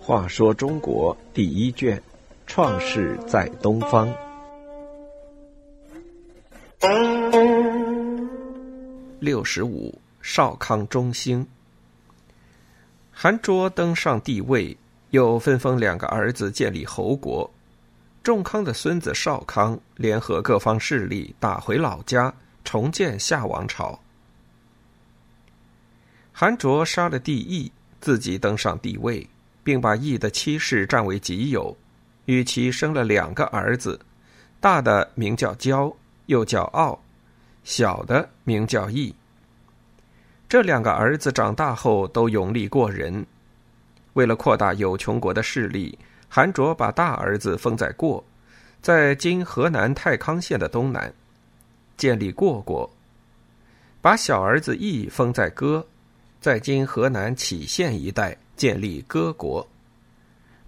话说中国第一卷，创世在东方。六十五，少康中兴。韩卓登上帝位，又分封两个儿子建立侯国。仲康的孙子少康联合各方势力，打回老家，重建夏王朝。韩卓杀了帝义，自己登上帝位，并把义的妻室占为己有，与其生了两个儿子，大的名叫骄，又叫傲；小的名叫义。这两个儿子长大后都勇力过人，为了扩大有穷国的势力，韩卓把大儿子封在过，在今河南太康县的东南，建立过国；把小儿子义封在歌，在今河南杞县一带建立歌国。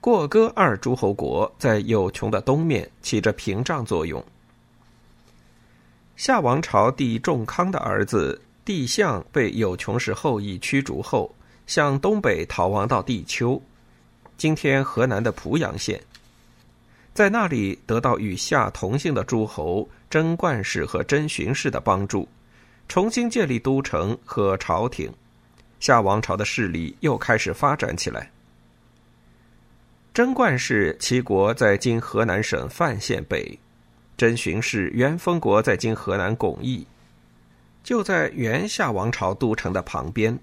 过歌二诸侯国在有穷的东面起着屏障作用。夏王朝帝仲康的儿子。帝相被有穷氏后裔驱逐后，向东北逃亡到地丘，今天河南的濮阳县，在那里得到与夏同姓的诸侯贞观氏和贞寻氏的帮助，重新建立都城和朝廷，夏王朝的势力又开始发展起来。贞观氏齐国在今河南省范县北，贞寻氏元封国在今河南巩义。就在元夏王朝都城的旁边。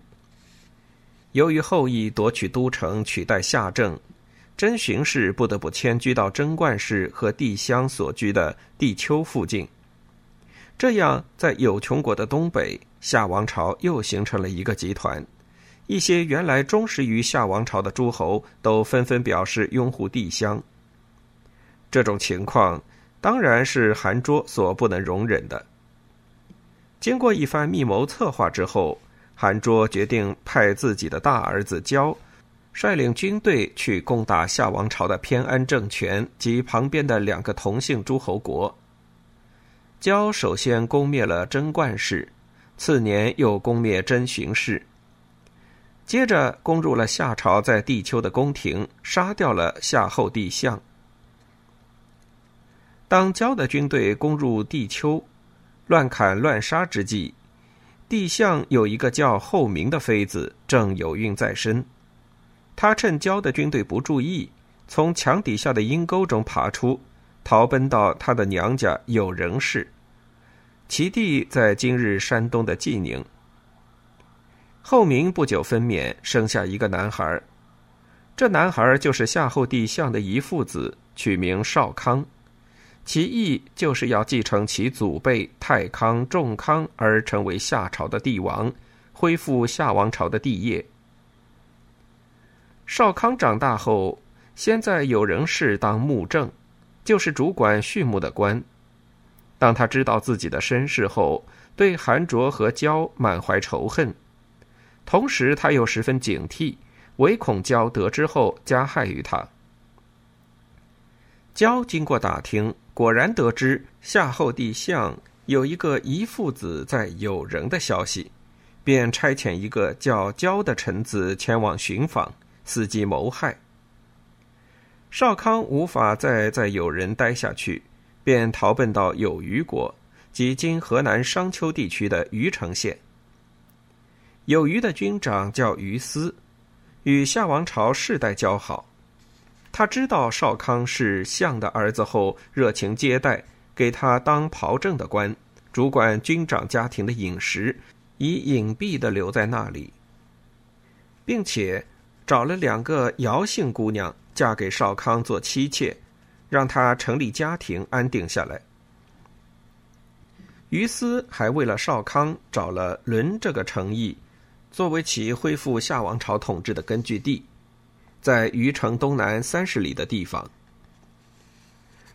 由于后羿夺取都城取代夏政，真寻氏不得不迁居到贞观氏和帝乡所居的地丘附近。这样，在有穷国的东北，夏王朝又形成了一个集团。一些原来忠实于夏王朝的诸侯都纷纷表示拥护帝乡。这种情况当然是韩卓所不能容忍的。经过一番密谋策划之后，韩卓决定派自己的大儿子焦率领军队去攻打夏王朝的偏安政权及旁边的两个同姓诸侯国。焦首先攻灭了贞观氏，次年又攻灭真寻氏，接着攻入了夏朝在地丘的宫廷，杀掉了夏后帝相。当焦的军队攻入地丘。乱砍乱杀之际，帝相有一个叫后明的妃子，正有孕在身。他趁焦的军队不注意，从墙底下的阴沟中爬出，逃奔到他的娘家有人氏，其地在今日山东的济宁。后明不久分娩，生下一个男孩，这男孩就是夏后帝相的遗父子，取名少康。其意就是要继承其祖辈太康、仲康而成为夏朝的帝王，恢复夏王朝的帝业。少康长大后，先在有人氏当牧正，就是主管畜牧的官。当他知道自己的身世后，对韩卓和焦满怀仇恨，同时他又十分警惕，唯恐焦得知后加害于他。焦经过打听。果然得知夏后帝相有一个遗父子在有人的消息，便差遣一个叫焦的臣子前往寻访，伺机谋害。少康无法再在有人待下去，便逃奔到有虞国，即今河南商丘地区的虞城县。有虞的军长叫于思，与夏王朝世代交好。他知道少康是相的儿子后，热情接待，给他当袍正的官，主管军长家庭的饮食，以隐蔽的留在那里，并且找了两个姚姓姑娘嫁给少康做妻妾，让他成立家庭，安定下来。于斯还为了少康找了伦这个城邑，作为其恢复夏王朝统治的根据地。在虞城东南三十里的地方，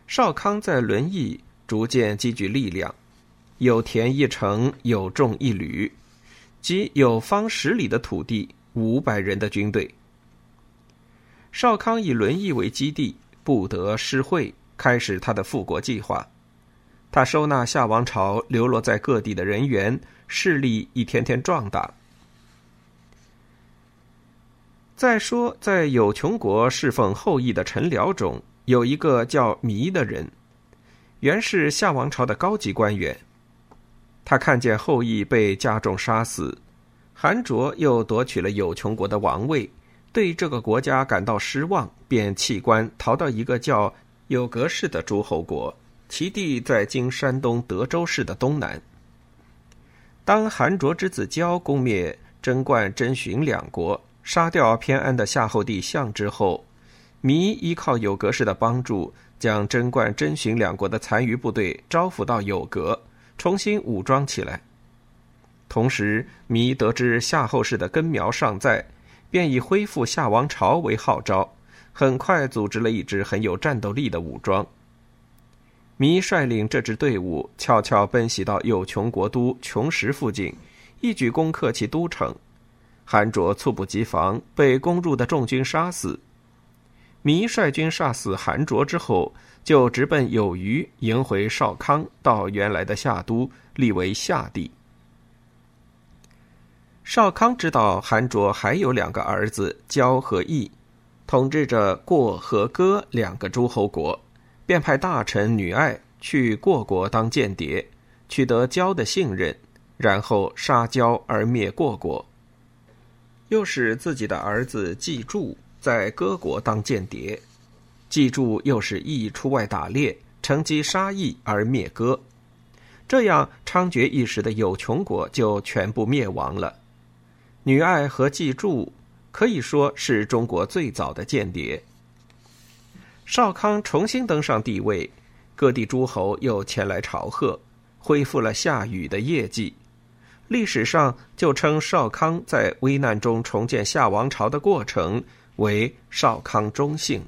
少康在轮邑逐渐积聚力量，有田一城，有众一旅，即有方十里的土地，五百人的军队。少康以轮邑为基地，不得失会，开始他的复国计划。他收纳夏王朝流落在各地的人员，势力一天天壮大。再说，在有穷国侍奉后羿的臣僚中，有一个叫弥的人，原是夏王朝的高级官员。他看见后羿被加重杀死，韩卓又夺取了有穷国的王位，对这个国家感到失望，便弃官逃到一个叫有格氏的诸侯国，其地在今山东德州市的东南。当韩卓之子交攻灭贞观、真荀两国。杀掉偏安的夏后帝相之后，弥依靠有格氏的帮助，将贞观、真荀两国的残余部队招抚到有格，重新武装起来。同时，弥得知夏后氏的根苗尚在，便以恢复夏王朝为号召，很快组织了一支很有战斗力的武装。糜率领这支队伍悄悄奔袭到有穷国都穷石附近，一举攻克其都城。韩卓猝不及防，被攻入的众军杀死。糜率军杀死韩卓之后，就直奔有虞，迎回少康，到原来的夏都，立为夏帝。少康知道韩卓还有两个儿子焦和义，统治着过和歌两个诸侯国，便派大臣女爱去过国当间谍，取得焦的信任，然后杀焦而灭过国。又使自己的儿子季柱在歌国当间谍，季柱又使义出外打猎，乘机杀义而灭歌，这样猖獗一时的有穷国就全部灭亡了。女爱和季柱可以说是中国最早的间谍。少康重新登上帝位，各地诸侯又前来朝贺，恢复了夏禹的业绩。历史上就称少康在危难中重建夏王朝的过程为少康中兴。